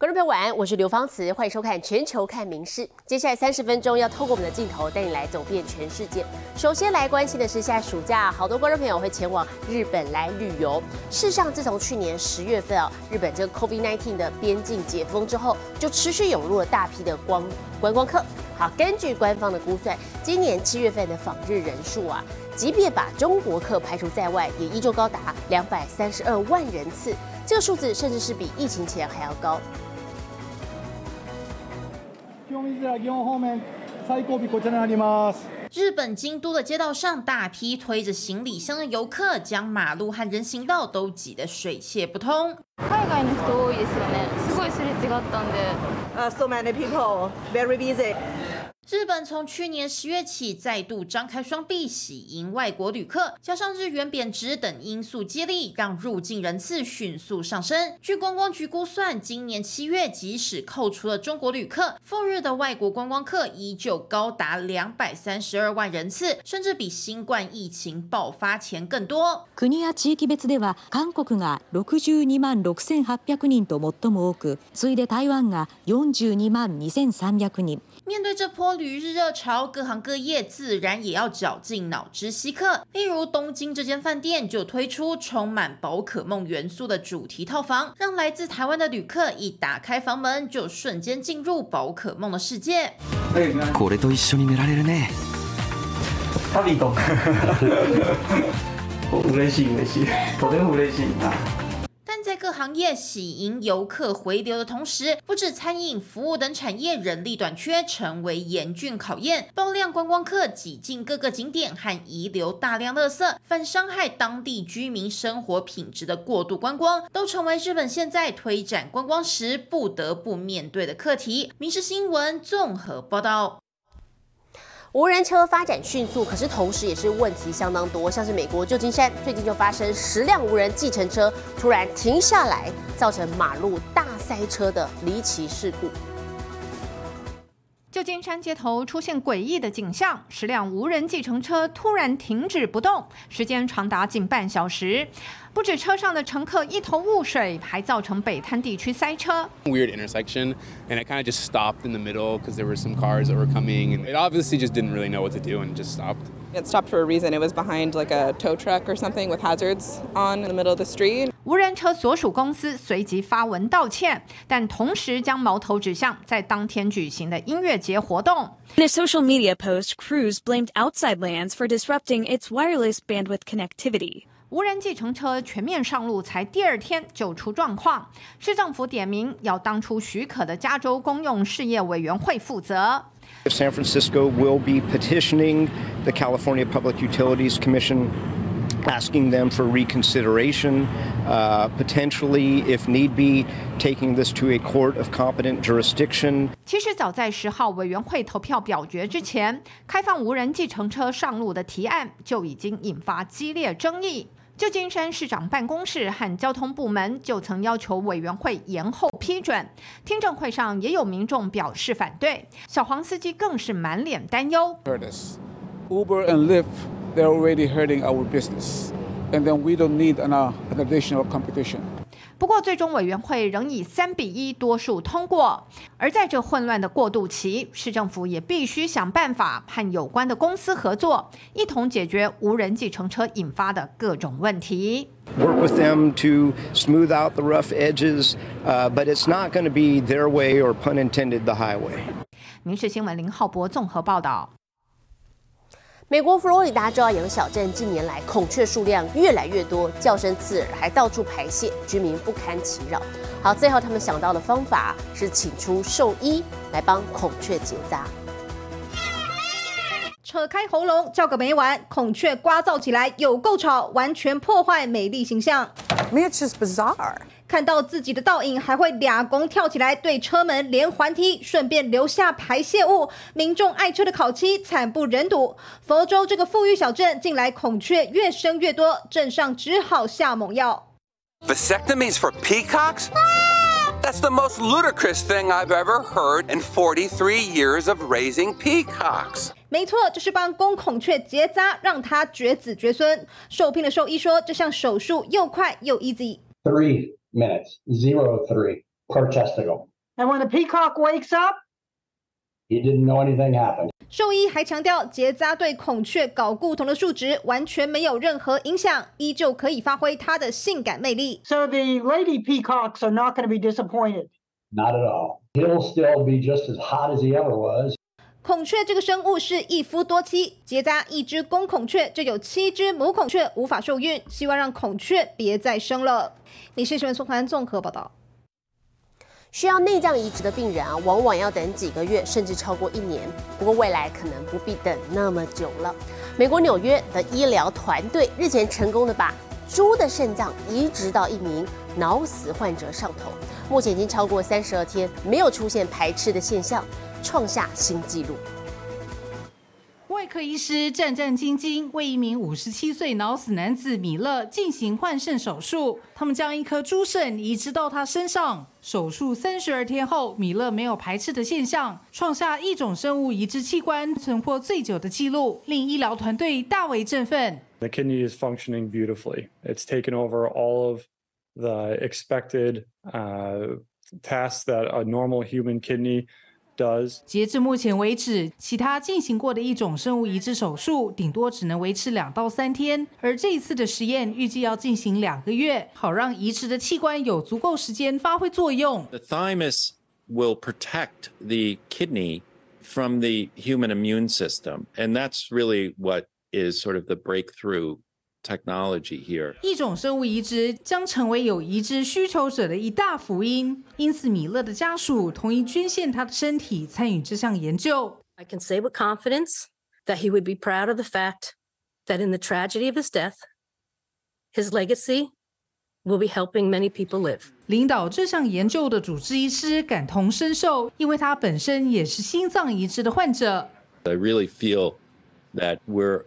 观众朋友晚安，我是刘芳慈，欢迎收看《全球看名事》。接下来三十分钟要透过我们的镜头带你来走遍全世界。首先来关心的是，现在暑假好多观众朋友会前往日本来旅游。事实上，自从去年十月份啊，日本这个 COVID-19 的边境解封之后，就持续涌入了大批的光观光客。好，根据官方的估算，今年七月份的访日人数啊，即便把中国客排除在外，也依旧高达两百三十二万人次。这个数字甚至是比疫情前还要高。日本京都的街道上，大批推着行李箱的游客，将马路和人行道都挤得水泄不通。海外の人多いですよね。すごいすれ違ったんで。So many people, very busy. 日本从去年十月起再度张开双臂喜迎外国旅客，加上日元贬值等因素接力，让入境人次迅速上升。据观光局估算，今年七月即使扣除了中国旅客，赴日的外国观光客依旧高达两百三十二万人次，甚至比新冠疫情爆发前更多。国や地域別では韓国が62万6800人と最も多く、次いで台湾が42万2300人。 面对这波旅日热潮，各行各业自然也要绞尽脑汁吸客。例如，东京这间饭店就推出充满宝可梦元素的主题套房，让来自台湾的旅客一打开房门，就瞬间进入宝可梦的世界。これと一緒に寝られるね。旅と。嬉しい嬉しい。とても嬉しいな。 行业喜迎游客回流的同时，不止餐饮、服务等产业人力短缺成为严峻考验。爆量观光客挤进各个景点和遗留大量垃圾，反伤害当地居民生活品质的过度观光，都成为日本现在推展观光时不得不面对的课题。民事新闻综合报道。无人车发展迅速，可是同时也是问题相当多。像是美国旧金山最近就发生十辆无人计程车突然停下来，造成马路大塞车的离奇事故。旧金山街头出现诡异的景象：十辆无人计程车突然停止不动，时间长达近半小时。不止车上的乘客一头雾水，还造成北滩地区塞车。 weird intersection and it kind of just stopped in the middle because there were some cars that were coming and it obviously just didn't really know what to do and just stopped. It stopped for a reason. It was behind like a tow truck or something with hazards on in the middle of the street. 无人车所属公司随即发文道歉，但同时将矛头指向在当天举行的音乐节活动。 In a social media post, Cruise blamed Outside Lands for disrupting its wireless bandwidth connectivity. 无人计程车全面上路才第二天就出状况，市政府点名要当初许可的加州公用事业委员会负责。San Francisco will be petitioning the California Public Utilities Commission, asking them for reconsideration, uh, potentially, if need be, taking this to a court of competent jurisdiction. 其实早在十号委员会投票表决之前，开放无人计程车上路的提案就已经引发激烈争议。旧金山市长办公室和交通部门就曾要求委员会延后批准。听证会上也有民众表示反对，小黄司机更是满脸担忧。Uber and Lyft, they're already hurting our business. And then we don't need an additional competition. 不过，最终委员会仍以三比一多数通过。而在这混乱的过渡期，市政府也必须想办法和有关的公司合作，一同解决无人计程车引发的各种问题。Work with them to smooth out the rough edges, uh, but it's not going to be their way or, pun intended, the highway. 民事新闻林浩博综合报道。美国佛罗里达州要养小镇近年来孔雀数量越来越多，叫声刺耳，还到处排泄，居民不堪其扰。好，最后他们想到的方法是请出兽医来帮孔雀结扎。扯开喉咙叫个没完，孔雀呱噪起来有够吵，完全破坏美丽形象。I mean, it's just bizarre. 看到自己的倒影，还会俩弓跳起来对车门连环踢，顺便留下排泄物。民众爱车的烤漆惨不忍睹。佛州这个富裕小镇，近来孔雀越生越多，镇上只好下猛药。Vasectomies for peacocks? That's the most ludicrous thing I've ever heard in 43 years of raising peacocks. 没错，就是帮公孔雀结扎，让它绝子绝孙。受聘的兽医说，这项手术又快又 easy。Three minutes, zero three per testicle. And when the peacock wakes up, he didn't know anything happened. 兽医还强调，结扎对孔雀睾固酮的数值完全没有任何影响，依旧可以发挥它的性感魅力。 So the lady peacocks are not going to be disappointed. Not at all. He'll still be just as hot as he ever was. 孔雀这个生物是一夫多妻，结扎一只公孔雀就有七只母孔雀无法受孕，希望让孔雀别再生了。你是新闻宋环综合报道。需要内脏移植的病人啊，往往要等几个月，甚至超过一年。不过未来可能不必等那么久了。美国纽约的医疗团队日前成功的把猪的肾脏移植到一名脑死患者上头，目前已经超过三十二天，没有出现排斥的现象，创下新纪录。外科医师战战兢兢为一名五十七岁脑死男子米勒进行换肾手术。他们将一颗猪肾移植到他身上。手术三十二天后，米勒没有排斥的现象，创下一种生物移植器官存活最久的记录，令医疗团队大为振奋。The kidney is functioning beautifully. It's taken over all of the expected uh, tasks that a normal human kidney does. 截至目前为止，其他进行过的一种生物移植手术，顶多只能维持两到三天，而这一次的实验预计要进行两个月，好让移植的器官有足够时间发挥作用。 The thymus will protect the kidney from the human immune system, and that's really what is sort of the breakthrough technology here. 一种生物移植将成为有移植需求者的一大福音，因此米勒的家属同意捐献他的身体参与这项研究。 I can say with confidence that he would be proud of the fact that in the tragedy of his death, his legacy will be helping many people live. 领导这项研究的主治医师感同身受，因为他本身也是心脏移植的患者。 I really feel that we're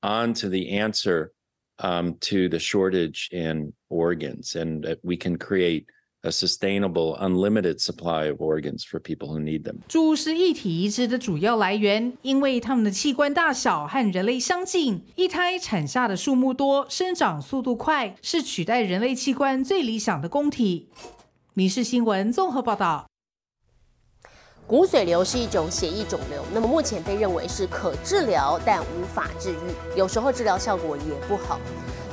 on to the answer um, to the shortage in organs, and that we can create a sustainable, unlimited supply of organs for people who need them. 猪是一体移植的主要来源，因为它们的器官大小和人类相近，一胎产下的数目多，生长速度快，是取代人类器官最理想的供体。《民事新闻》综合报道。骨髓瘤是一种血液肿瘤，那么目前被认为是可治疗但无法治愈，有时候治疗效果也不好。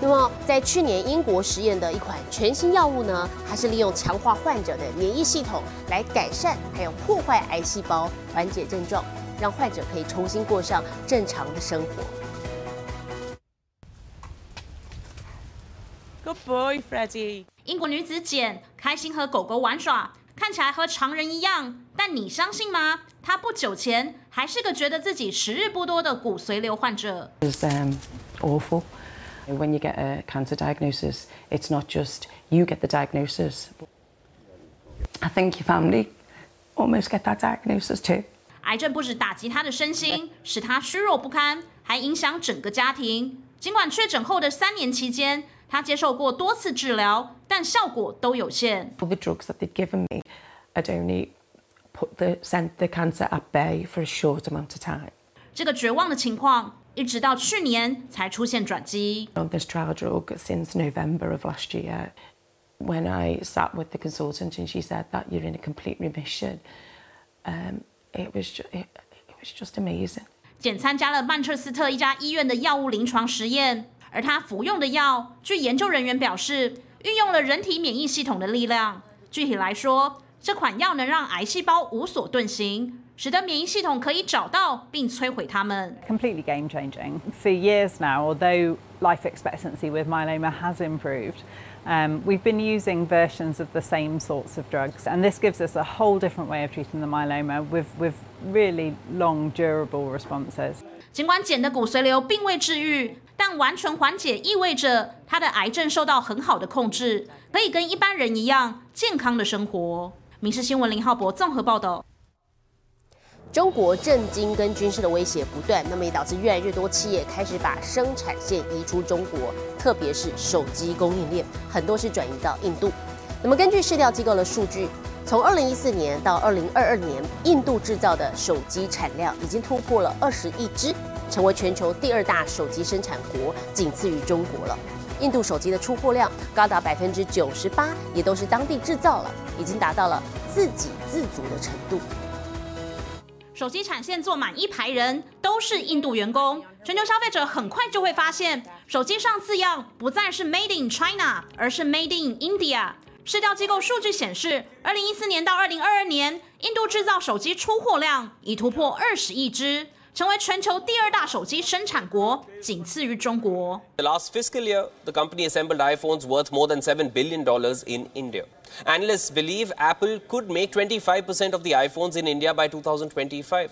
那么在去年英国实验的一款全新药物呢，它是利用强化患者的免疫系统来改善还有破坏癌细胞，缓解症状，让患者可以重新过上正常的生活。Good boy, Freddie. 英国女子简开心和狗狗玩耍，看起来和常人一样，但你相信吗？他不久前还是个觉得自己时日不多的骨髓瘤患者。It's um, awful. When you get a cancer diagnosis, it's not just you get the diagnosis. I think your family almost get that diagnosis too. 癌症不止打击他的身心，使他虚弱不堪，还影响整个家庭。尽管确诊后的三年期间，他接受过多次治疗，但效果都有限。All the drugs that they'd given me had only put the sent the cancer at bay for a short amount of time. 这个绝望的情况，一直到去年才出现转机。On this trial drug since November of last year. When I sat with the consultant and she said that you're in a complete remission, um, it was ju- it, it was just amazing. 简参加了曼彻斯特一家医院的药物临床实验，而他服用的药，据研究人员表示，运用了人体免疫系统的力量。具体来说，这款药能让癌细胞无所遁形，使得免疫系统可以找到并摧毁它们。completely game changing. For years now, although life expectancy with myeloma has improved, um, we've been using versions of the same sorts of drugs, and this gives us a whole different way of treating the myeloma with, with really long, durable responses. 尽管简的骨髓瘤并未治愈，但完全缓解意味着他的癌症受到很好的控制，可以跟一般人一样健康的生活。民事新闻林浩博综合报道。中国政经跟军事的威胁不断，那么也导致越来越多企业开始把生产线移出中国，特别是手机供应链，很多是转移到印度。那么根据市调机构的数据，从二零一四年到二零二二年，印度制造的手机产量已经突破了二十亿只，成为全球第二大手机生产国，仅次于中国了。印度手机的出货量高达百分之九十八，也都是当地制造了，已经达到了自给自足的程度。手机产线坐满一排人，都是印度员工。全球消费者很快就会发现，手机上字样不再是 Made in China，而是 Made in India。市调机构数据显示，二零一四年到二零二二年，印度制造手机出货量已突破二十亿只，成为全球第二大手机生产国，仅次于中国。The last fiscal year, the company assembled iPhones worth more than seven billion dollars in India. Analysts believe Apple could make 25% of the iPhones in India by 2025.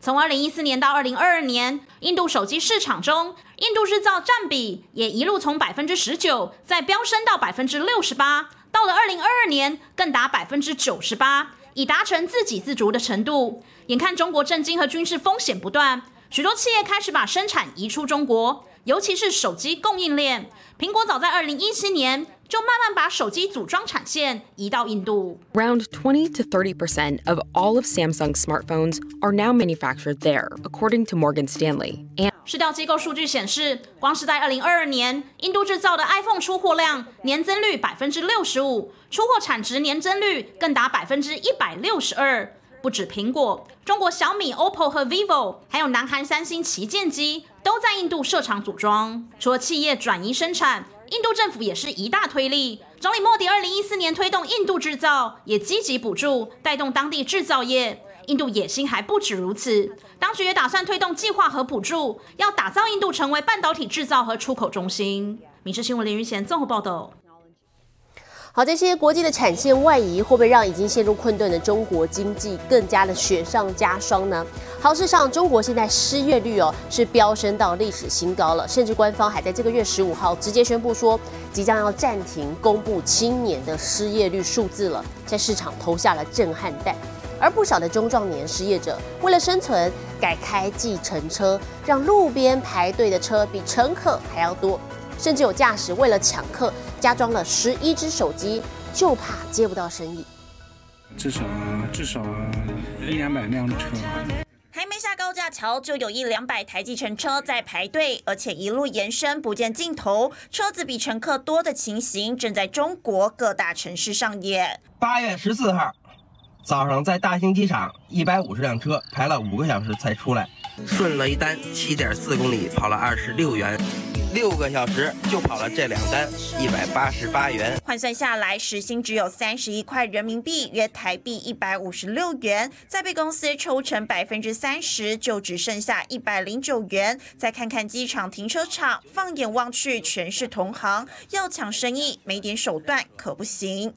从二零一四年到二零二二年，印度手机市场中，印度制造占比也一路从百分之十九再飙升到百分之六十八，到了二零二二年更达百分之九十八，已达成自给自足的程度。眼看中国政经和军事风险不断，许多企业开始把生产移出中国，尤其是手机供应链。苹果早在二零一七年就慢慢把手机组装产线移到印度。Around 20 to 30% of all of Samsung's smartphones are now manufactured there, according to Morgan Stanley. 市调机构数据显示，光是在二零二二年，印度制造的 iPhone 出货量年增率百分之六十五，出货产值年增率更达百分之一百六十二。不止苹果，中国小米、OPPO 和 vivo，还有南韩三星旗舰机都在印度设厂组装。除了企业转移生产，印度政府也是一大推力。总理莫迪二零一四年推动印度制造，也积极补助带动当地制造业。印度野心还不止如此，当局也打算推动计划和补助，要打造印度成为半导体制造和出口中心。《民事新闻》林云贤综合报道。好，这些国际的产线外移，会不会让已经陷入困顿的中国经济更加的雪上加霜呢？好，事实上，中国现在失业率哦是飙升到历史新高了，甚至官方还在这个月十五号直接宣布说，即将要暂停公布青年的失业率数字了，在市场投下了震撼弹。而不少的中壮年失业者为了生存，改开计程车，让路边排队的车比乘客还要多。甚至有驾驶为了抢客，加装了十一只手机，就怕接不到生意。至少至少一两百辆车。还没下高架桥，就有一两百台计程车在排队，而且一路延伸不见尽头，车子比乘客多的情形正在中国各大城市上演。八月十四号早上，在大兴机场，一百五十辆车排了五个小时才出来，顺了一单七点四公里，跑了二十六元。六个小时就跑了这两单，一百八十八元，换算下来时薪只有三十一块人民币，约台币一百五十六元。再被公司抽成百分之三十，就只剩下一百零九元。再看看机场停车场，放眼望去全是同行，要抢生意没点手段可不行。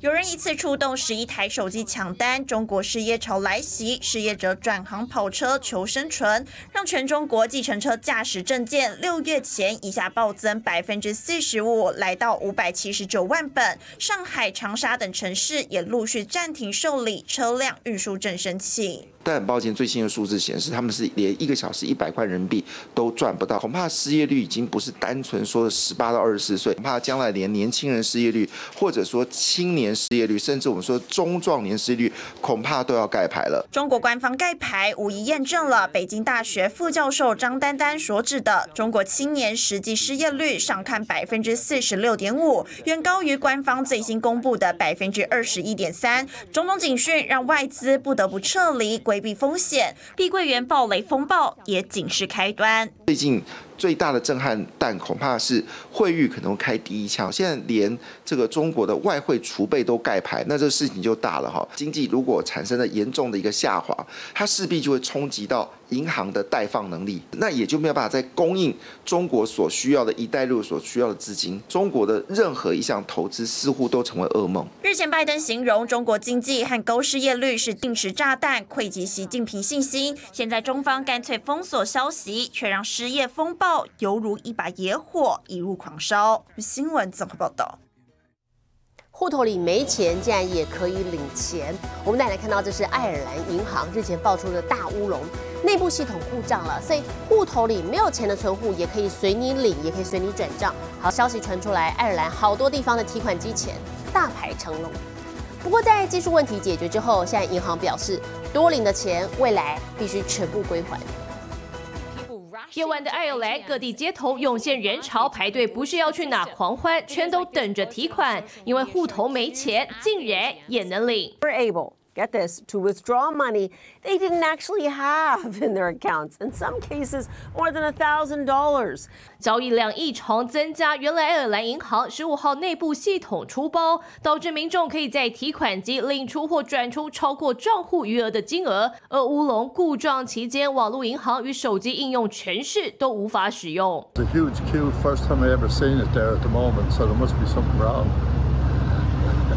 有人一次出动十一台手机抢单，中国失业潮来袭，失业者转行跑车求生存，让全中国计程车驾驶证件六月前一下暴增百分之四十五，来到五百七十九万本。上海、长沙等城市也陆续暂停受理车辆运输证申请。但很抱歉，最新的数字显示，他们是连一个小时一百块人民币都赚不到。恐怕失业率已经不是单纯说的十八到二十四岁，恐怕将来连年轻人失业率，或者说青年失业率，甚至我们说中壮年失业率，恐怕都要盖牌了。中国官方盖牌无疑验证了北京大学副教授张丹丹所指的中国青年实际失业率上看百分之四十六点五，远高于官方最新公布的百分之二十一点三。种种警讯让外资不得不撤离。规避风险，碧桂园暴雷风暴也仅是开端。最近最大的震撼但恐怕是汇率可能开第一枪，现在连这个中国的外汇储备都盖牌，那这事情就大了哈。经济如果产生了严重的一个下滑，它势必就会冲击到银行的贷放能力，那也就没有办法再供应中国所需要的一带路所需要的资金。中国的任何一项投资似乎都成为噩梦。日前，拜登形容中国经济和高失业率是定时炸弹，溃击习近平信心。现在中方干脆封锁消息，却让失业风暴犹如一把野火，一路狂烧。新闻综合报道。户头里没钱，竟然也可以领钱。我们再来看到，这是爱尔兰银行日前爆出的大乌龙，内部系统故障了，所以户头里没有钱的存户也可以随你领，也可以随你转账。好消息传出来，爱尔兰好多地方的提款机前大排长龙。不过在技术问题解决之后，现在银行表示，多领的钱未来必须全部归还。夜晚的爱尔兰各地街头涌现人潮，排队不是要去哪狂欢，全都等着提款，因为户头没钱，竟然也能领。We're able, get this, to withdraw money they didn't actually have in their accounts. In some cases, more than a thousand dollars 交易量异常增加，原来爱尔兰银行十五号内部系统出包，导致民众可以在提款机领出或转出超过账户余额的金额，而乌龙故障期间，网络银行与手机应用程序都无法使用。It's a huge queue. First time I ever seen it there at the moment, so there must be something wrong.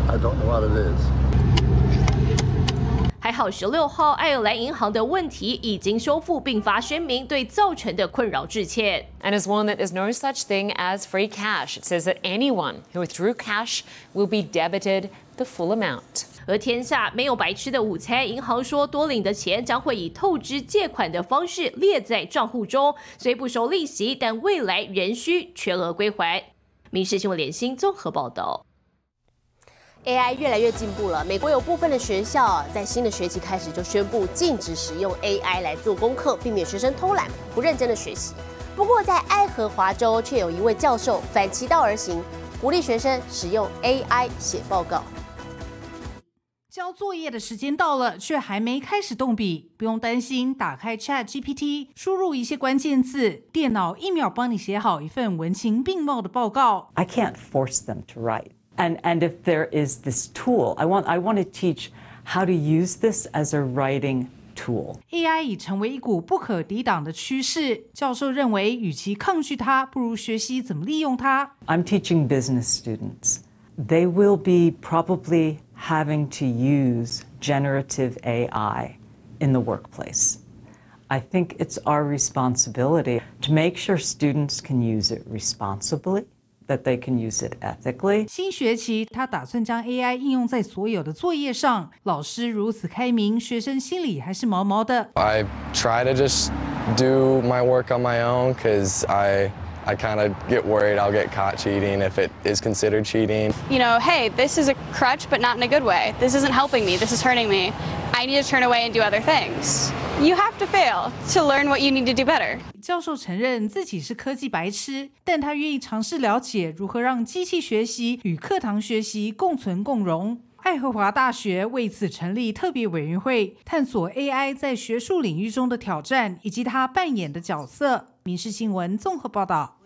I don't know what it is. 还好，十六号爱尔兰银行的问题已经修复，并发声明对造成的困扰致歉。and has warned that there's no such thing as free cash. It says that anyone who withdrew cash will be debited the full amount. 而天下没有白吃的午餐，银行说多领的钱将会以透支借款的方式列在账户中，虽不收利息，但未来仍需全额归还。民事新闻联新综合报道。AI 越来越进步了。美国有部分的学校啊在新的学期开始就宣布禁止使用 AI 来做功课，避免学生偷懒、不认真的学习。不过，在爱荷华州却有一位教授反其道而行，鼓励学生使用 AI 写报告。交作业的时间到了，却还没开始动笔，不用担心。打开 Chat GPT，输入一些关键字，电脑一秒帮你写好一份文情并茂的报告。I can't force them to write. And and if there is this tool, I want I want to teach how to use this as a writing tool. AI 已成为一股不可抵挡的趋势。教授认为，与其抗拒它，不如学习怎么利用它。 I'm teaching business students. They will be probably having to use generative AI in the workplace. I think it's our responsibility to make sure students can use it responsibly, that they can use it ethically. 新学期，他打算将 AI 应用在所有的作业上。老师如此开明，学生心里还是毛毛的。 I try to just do my work on my own because I I kind of get worried I'll get caught cheating if it is considered cheating. you know, hey, this is a crutch, but not in a good way. This isn't helping me. This is hurting me. I need to turn away and do other things. You have to fail to learn what you need to do better. 教授承认自己是科技白痴，但他愿意尝试了解如何让机器学习与课堂学习共存共荣。爱荷华大学为此成立特别委员会，探索 AI 在学术领域中的挑战以及它扮演的角色。民事新闻综合报道。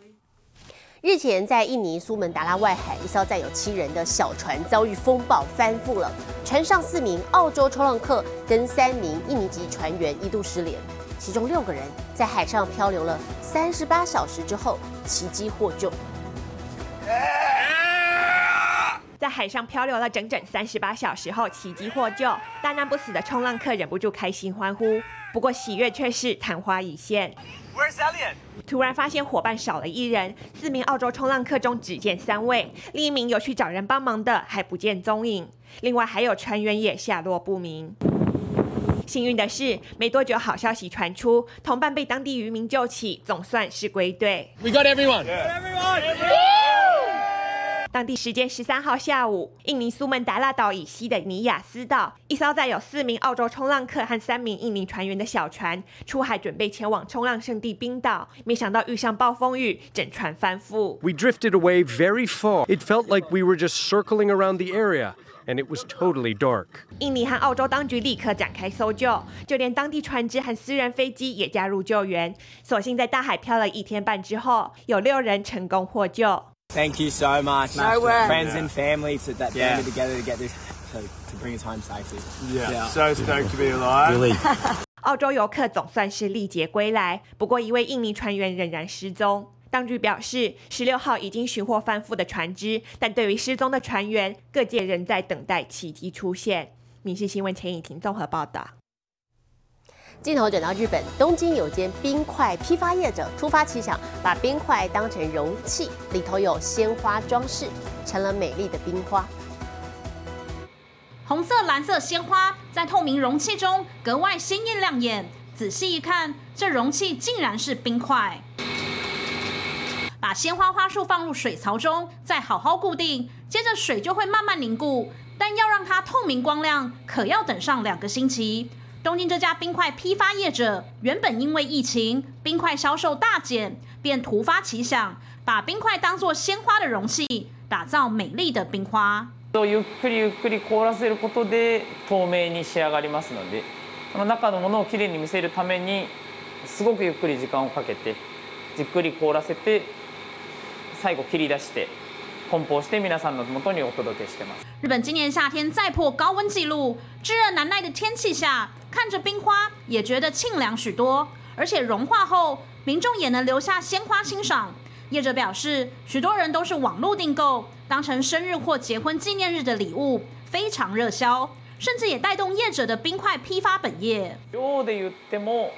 日前，在印尼苏门答腊外海，一艘载有七人的小船遭遇风暴翻覆了，船上四名澳洲冲浪客跟三名印尼籍船员一度失联，其中六个人在海上漂流了三十八小时之后，奇迹获救。在海上漂流了整整三十八小时后，奇迹获救，大难不死的冲浪客忍不住开心欢呼。不过喜悦却是昙花一现。Where's Elliot? 突然发现伙伴少了一人，四名澳洲冲浪客中只见三位，另一名有去找人帮忙的还不见踪影，另外还有船员也下落不明。幸运的是，没多久好消息传出，同伴被当地渔民救起，总算是归队。We got everyone. 当地时间十三号下午，印尼苏门答腊岛以西的尼亚斯岛，一艘载有四名澳洲冲浪客和三名印尼船员的小船出海，准备前往冲浪圣地冰岛，没想到遇上暴风雨，整船翻覆。We drifted away very far. It felt like we were just circling around the area, and it was totally dark. 印尼和澳洲当局立刻展开搜救，就连当地船只和私人飞机也加入救援。所幸在大海漂了一天半之后，有六人成功获救。Thank you so much. No way. Friends and family to, that Yeah. banded together to get this to, to bring us home safely. Yeah, so stoked to be alive. Really. 澳洲游客总算是历劫归来，不过一位印尼船员仍然失踪。当局表示，十六号已经寻获翻覆的船只，但对于失踪的船员，各界仍在等待奇迹出现。民事新闻钱以婷综合报道。镜头转到日本东京，有间冰块批发业者突发奇想，把冰块当成容器，里头有鲜花装饰，成了美丽的冰花。红色、蓝色鲜花在透明容器中格外鲜艳亮眼。仔细一看，这容器竟然是冰块。把鲜花花束放入水槽中，再好好固定，接着水就会慢慢凝固。但要让它透明光亮，可要等上两个星期。东京这家冰块批发业者原本因为疫情，冰块销售大减，便突发奇想，把冰块当作鲜花的容器，打造美丽的冰花。ゆっくりゆっくり凍らせることで透明に仕上がりますので、その中のものをきれいに見せるためにすごくゆっくり時間をかけてじっくり凍らせて最後切り出して梱包して皆さんの元にお届けしてます。日本今年夏天再破高温纪录，炙热难耐的天气下， 看着冰花也觉得沁凉许多，而且融化后，民众也能留下鲜花欣赏。业者表示，许多人都是网络订购，当成生日或结婚纪念日的礼物，非常热销，甚至也带动业者的冰块批发本业。量で言っても、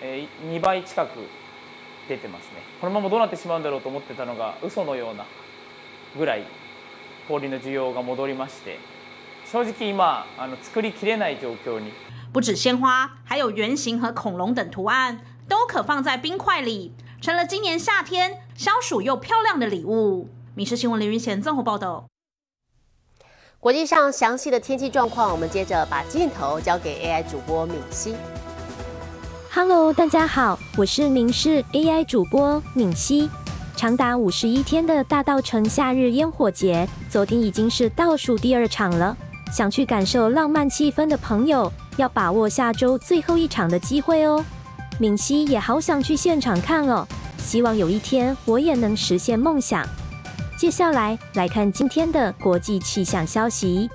え2倍近く出てますね。このままどうなってしまうんだろうと思ってたのが嘘のようなぐらい氷の需要が戻りまして、 正直今あの作りきれない状況に。不止鲜花，还有圆形和恐龙等图案，都可放在冰块里。成了今年夏天消暑又漂亮的礼物。民事新闻林云贤综合报道。国际上详细的天气状况，我们接着把镜头交给 AI 主播敏熙。Hello，大家好，我是民事 AI 主播敏熙。长达五十一天的大稻城夏日烟火节，昨天已经是倒数第二场了。 想去感受浪漫气氛的朋友，要把握下周最后一场的机会哦。敏熙也好想去现场看哦，希望有一天我也能实现梦想。接下来来看今天的国际气象消息：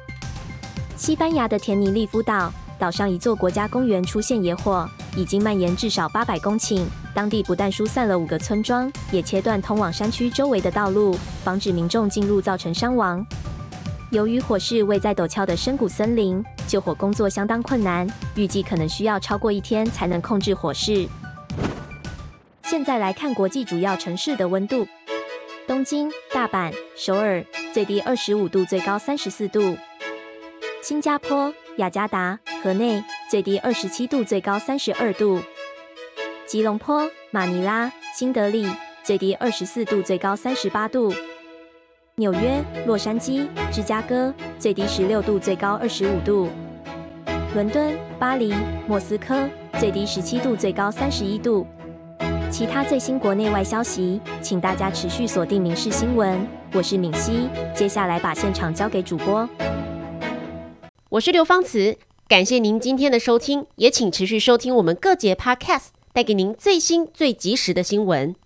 西班牙的田尼利夫岛岛上一座国家公园出现野火，已经蔓延至少八百公顷，当地不但疏散了五个村庄，也切断通往山区周围的道路，防止民众进入，造成伤亡。由于火势位在陡峭的深谷森林，救火工作相当困难，预计可能需要超过一天才能控制火势。现在来看国际主要城市的温度：东京、大阪、首尔，最低二十五度，最高三十四度；新加坡、雅加达、河内，最低二十七度，最高三十二度；吉隆坡、马尼拉、新德里，最低二十四度，最高三十八度。纽约、洛杉矶、芝加哥，最低十六度，最高二十五度；伦敦、巴黎、莫斯科，最低十七度，最高三十一度。其他最新国内外消息，请大家持续锁定《民事新闻》。我是敏熙，接下来把现场交给主播。我是刘芳慈，感谢您今天的收听，也请持续收听我们各节 Podcast，带给您最新最及时的新闻。